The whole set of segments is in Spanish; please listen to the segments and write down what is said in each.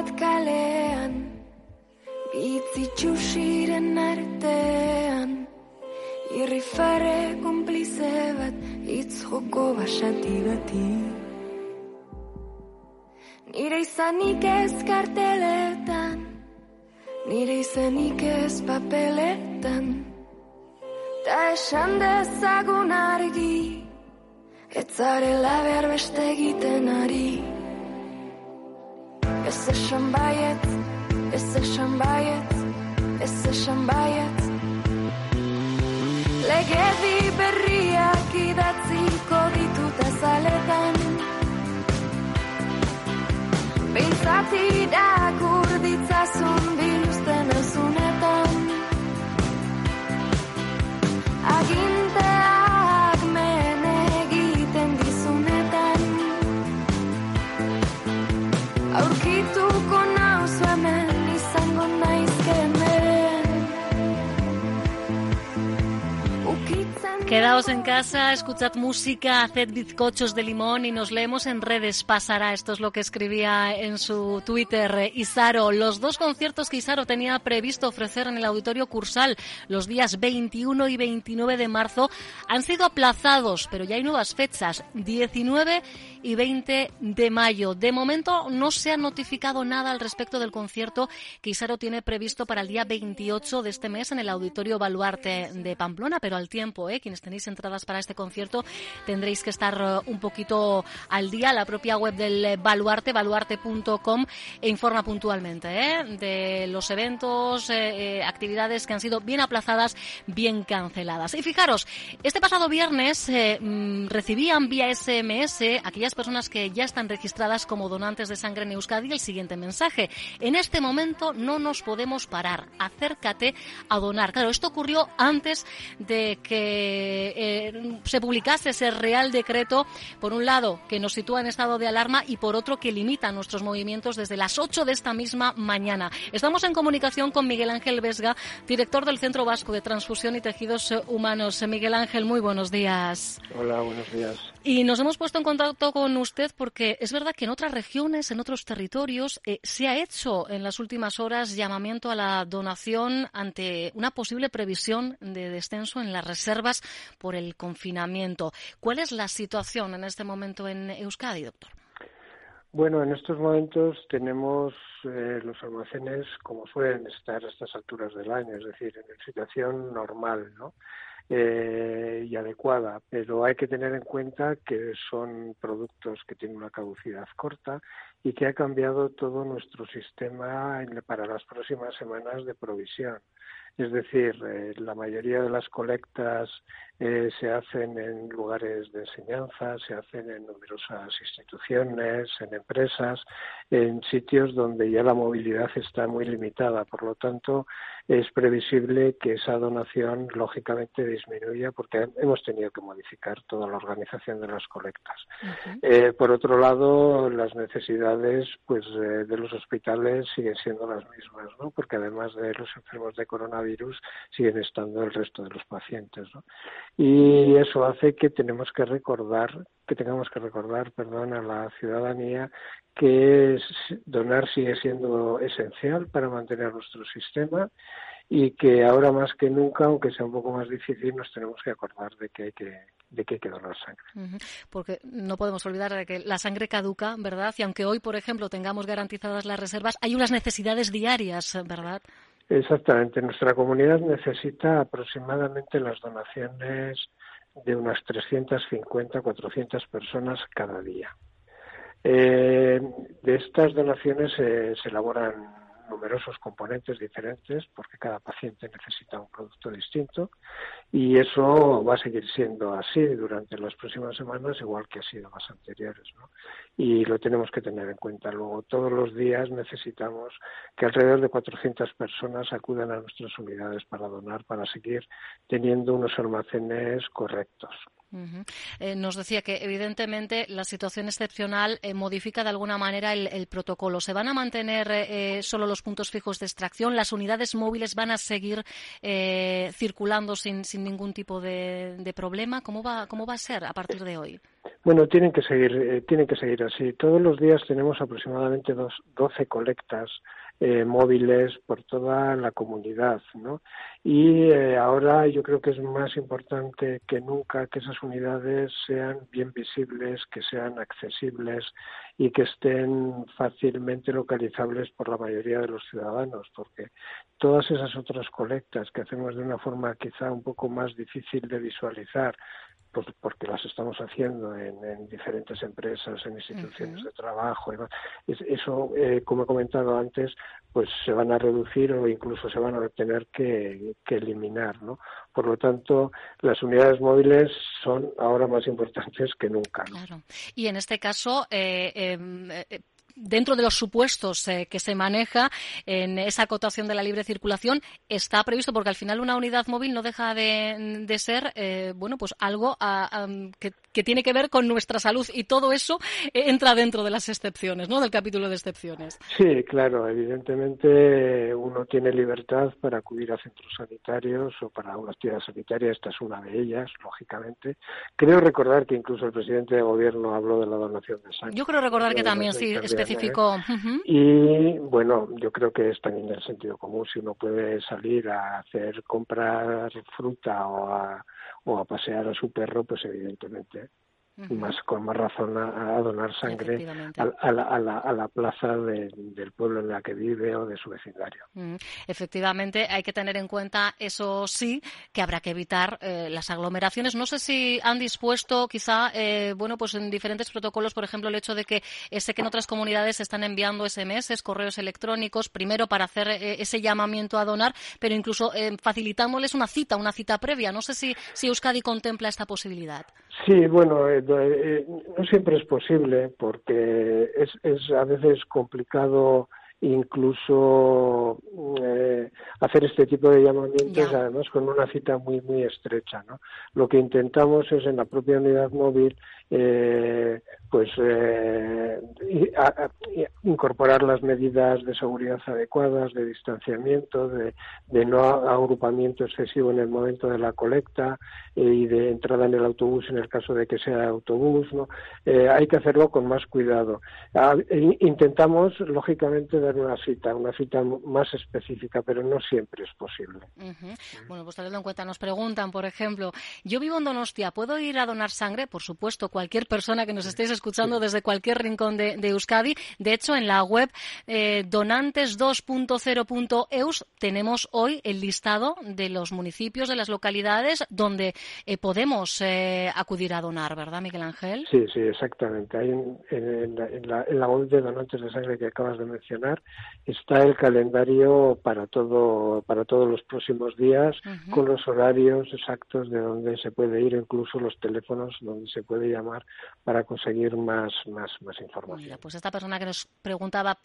bat kalean Bitzi txusiren artean. Irri farre komplize bat Itz joko basati bati. Nire izanik ez karteletan Nire izanik ez papeletan. Ta esan dezagun argi Ez zarela behar beste egiten ari Es ist schon bei jetzt, es ist schon bei jetzt, es ist Berriak idatziko ditu. Quedaos en casa, escuchad música, haced bizcochos de limón y nos leemos en redes. Pasará, esto es lo que escribía en su Twitter Isaro. Los dos conciertos que Isaro tenía previsto ofrecer en el Auditorio Cursal los días 21 y 29 de marzo han sido aplazados, pero ya hay nuevas fechas, 19 y 20 de mayo. De momento no se ha notificado nada al respecto del concierto que Isaro tiene previsto para el día 28 de este mes en el Auditorio Baluarte de Pamplona, pero al tiempo, ¿eh? Quienes tenéis entradas para este concierto tendréis que estar eh, un poquito al día. La propia web del eh, Baluarte, baluarte.com, e informa puntualmente ¿eh? de los eventos, eh, actividades que han sido bien aplazadas, bien canceladas. Y fijaros, este pasado viernes eh, mm, recibían vía SMS aquellas personas que ya están registradas como donantes de sangre en Euskadi el siguiente mensaje. En este momento no nos podemos parar. Acércate a donar. Claro, esto ocurrió antes de que eh, se publicase ese Real Decreto, por un lado, que nos sitúa en estado de alarma y por otro, que limita nuestros movimientos desde las 8 de esta misma mañana. Estamos en comunicación con Miguel Ángel Vesga, director del Centro Vasco de Transfusión y Tejidos eh, Humanos. Miguel Ángel, muy buenos días. Hola, buenos días. Y nos hemos puesto en contacto con usted porque es verdad que en otras regiones, en otros territorios, eh, se ha hecho en las últimas horas llamamiento a la donación ante una posible previsión de descenso en las reservas por el confinamiento. ¿Cuál es la situación en este momento en Euskadi, doctor? Bueno, en estos momentos tenemos eh, los almacenes como suelen estar a estas alturas del año, es decir, en situación normal, ¿no? Eh, y adecuada, pero hay que tener en cuenta que son productos que tienen una caducidad corta y que ha cambiado todo nuestro sistema para las próximas semanas de provisión. Es decir, eh, la mayoría de las colectas eh, se hacen en lugares de enseñanza, se hacen en numerosas instituciones, en empresas, en sitios donde ya la movilidad está muy limitada. Por lo tanto, es previsible que esa donación lógicamente disminuya porque hemos tenido que modificar toda la organización de las colectas. Eh, por otro lado, las necesidades pues eh, de los hospitales siguen siendo las mismas, ¿no? Porque además de los enfermos de coronavirus siguen estando el resto de los pacientes, ¿no? Y eso hace que tenemos que recordar, que tengamos que recordar, perdón, a la ciudadanía que donar sigue siendo esencial para mantener nuestro sistema y que ahora más que nunca, aunque sea un poco más difícil, nos tenemos que acordar de que hay que, de que, hay que donar sangre. Porque no podemos olvidar que la sangre caduca, ¿verdad? Y aunque hoy, por ejemplo, tengamos garantizadas las reservas, hay unas necesidades diarias, ¿verdad? Exactamente. Nuestra comunidad necesita aproximadamente las donaciones de unas 350, 400 personas cada día. Eh, de estas donaciones eh, se elaboran numerosos componentes diferentes porque cada paciente necesita un producto distinto y eso va a seguir siendo así durante las próximas semanas igual que ha sido las anteriores y lo tenemos que tener en cuenta. Luego todos los días necesitamos que alrededor de 400 personas acudan a nuestras unidades para donar para seguir teniendo unos almacenes correctos Eh, nos decía que, evidentemente, la situación excepcional eh, modifica de alguna manera el, el protocolo. ¿Se van a mantener eh, eh, solo los puntos fijos de extracción? ¿Las unidades móviles van a seguir circulando sin, sin ningún tipo de, de problema? ¿Cómo va, ¿Cómo va a ser a partir de hoy? Bueno, tienen que seguir, tienen que seguir así. Todos los días tenemos aproximadamente dos, 12 colectas eh, móviles por toda la comunidad, ¿no? Y eh, ahora yo creo que es más importante que nunca que esas unidades sean bien visibles, que sean accesibles y que estén fácilmente localizables por la mayoría de los ciudadanos, porque todas esas otras colectas que hacemos de una forma quizá un poco más difícil de visualizar, pues porque las estamos haciendo en, diferentes empresas, en instituciones de trabajo. eso, eh, como he comentado antes, pues se van a reducir o incluso se van a tener que, eliminar. ¿no? Por lo tanto, las unidades móviles son ahora más importantes que nunca. Claro. Y en este caso, eh, em, eh, dentro de los supuestos eh, que se maneja en esa acotación de la libre circulación está previsto porque al final una unidad móvil no deja de, ser eh, bueno pues algo que, tiene que ver con nuestra salud y todo eso eh, entra dentro de las excepciones no del capítulo de excepciones. Sí claro evidentemente uno tiene libertad para acudir a centros sanitarios o para una actividad sanitaria esta es una de ellas lógicamente. Creo recordar que incluso el presidente de gobierno habló de la donación de sangre. Yo creo recordar que también sí y bueno, yo creo que es también el sentido común. Si uno puede salir a hacer comprar fruta o a, o a pasear a su perro, pues evidentemente más con más razón a, donar sangre a, la, a, la, plaza del pueblo en la que vive o de su vecindario. Efectivamente, hay que tener en cuenta eso sí, que habrá que evitar eh, las aglomeraciones. No sé si han dispuesto quizá, eh, bueno, pues en diferentes protocolos, por ejemplo, el hecho de que sé que en otras comunidades se están enviando SMS, correos electrónicos, primero para hacer eh, ese llamamiento a donar, pero incluso facilitándoles una cita, una cita previa. No sé si, si Euskadi contempla esta posibilidad. Sí, bueno, eh, no siempre es posible porque es, es a veces complicado incluso eh, hacer este tipo de llamamientos además con una cita muy muy estrecha no lo que intentamos es en la propia unidad móvil eh, pues eh, incorporar las medidas de seguridad adecuadas, de distanciamiento, de, no agrupamiento excesivo en el momento de la colecta eh, y de entrada en el autobús en el caso de que sea autobús. ¿no? Eh, hay que hacerlo con más cuidado. Ah, intentamos, lógicamente, dar una cita, una cita más específica, pero no siempre es posible. Bueno, pues teniendo en cuenta, nos preguntan, por ejemplo, yo vivo en Donostia, ¿puedo ir a donar sangre? Por supuesto, cualquier persona que nos estéis escuchando desde cualquier rincón de, Euskadi. De hecho, en la web eh, donantes2.0.eus tenemos hoy el listado de los municipios, de las localidades donde eh, podemos eh, acudir a donar, ¿verdad, Miguel Ángel? Sí, sí, exactamente. Hay en, la, web de Donantes de Sangre que acabas de mencionar está el calendario para todo para todos los próximos días con los horarios exactos de donde se puede ir, incluso los teléfonos donde se puede llamar para conseguir más, más, más información. pues esta persona que nos preguntaba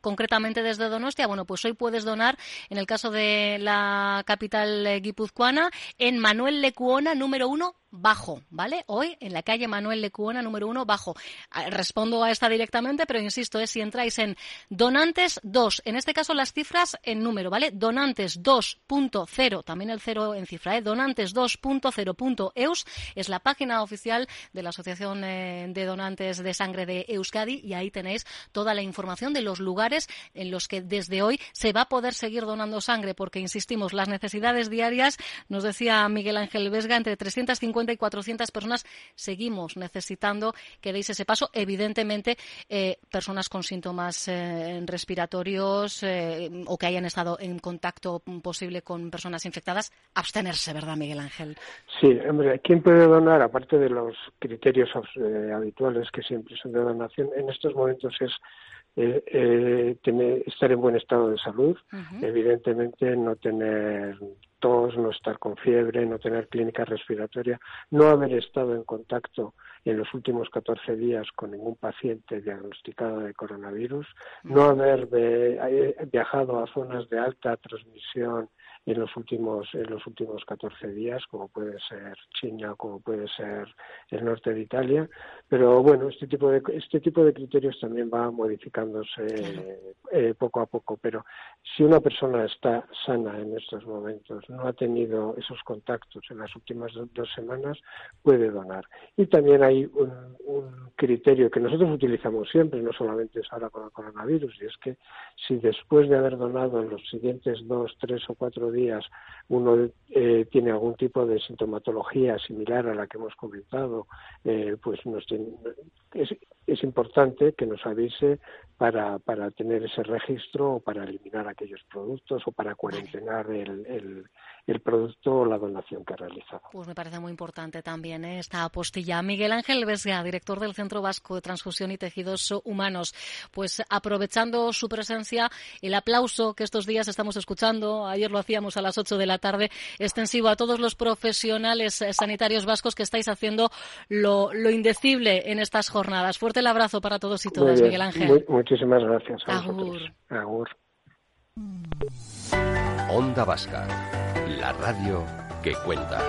concretamente desde Donostia, bueno, pues hoy puedes donar, en el caso de la capital eh, guipuzcoana, en Manuel Lecuona, número uno, bajo, ¿vale? Hoy en la calle Manuel Lecuona número uno bajo. Ah, respondo a esta directamente, pero insisto, es si entráis en donantes 2, en este caso las cifras en número, ¿vale? Donantes 2.0, también el cero en cifra, ¿eh? Donantes 2.0.eus es la página oficial de la Asociación eh, de Donantes de Sangre de Euskadi y ahí tenéis toda la información de los lugares en los que desde hoy se va a poder seguir donando sangre, porque insistimos, las necesidades diarias, nos decía Miguel Ángel Vesga, entre 350 y 400 personas seguimos necesitando que deis ese paso. Evidentemente, eh, personas con síntomas eh, respiratorios eh, o que hayan estado en contacto posible con personas infectadas, abstenerse, ¿verdad, Miguel Ángel? Sí, hombre, ¿quién puede donar? Aparte de los criterios habituales que siempre son de donación, en estos momentos es tener, estar en buen estado de salud, evidentemente no tener no estar con fiebre, no tener clínica respiratoria, no haber estado en contacto en los últimos 14 días con ningún paciente diagnosticado de coronavirus, no haber eh, viajado a zonas de alta transmisión en los últimos en los últimos 14 días, como puede ser China, como puede ser el norte de Italia, pero bueno, este tipo de este tipo de criterios también va modificándose eh, poco a poco, pero si una persona está sana en estos momentos, no ha tenido esos contactos en las últimas dos semanas, puede donar. Y también hay un, un criterio que nosotros utilizamos siempre, no solamente es ahora con el coronavirus, y es que si después de haber donado en los siguientes dos, tres o cuatro días uno eh, tiene algún tipo de sintomatología similar a la que hemos comentado, eh, pues nos es, es importante que nos avise para, para tener ese registro o para eliminar aquellos productos o para cuarentenar el, el, producto o la donación que ha realizado. Pues me parece muy importante también ¿eh? esta apostilla. Miguel Vesga, director del Centro Vasco de Transfusión y Tejidos Humanos. Pues aprovechando su presencia, el aplauso que estos días estamos escuchando, ayer lo hacíamos a las 8 de la tarde, extensivo a todos los profesionales eh, sanitarios vascos que estáis haciendo lo, lo indecible en estas jornadas. Fuerte el abrazo para todos y todas, Miguel Ángel. muchísimas gracias. A Agur. Agur. Onda Vasca, la radio que cuenta.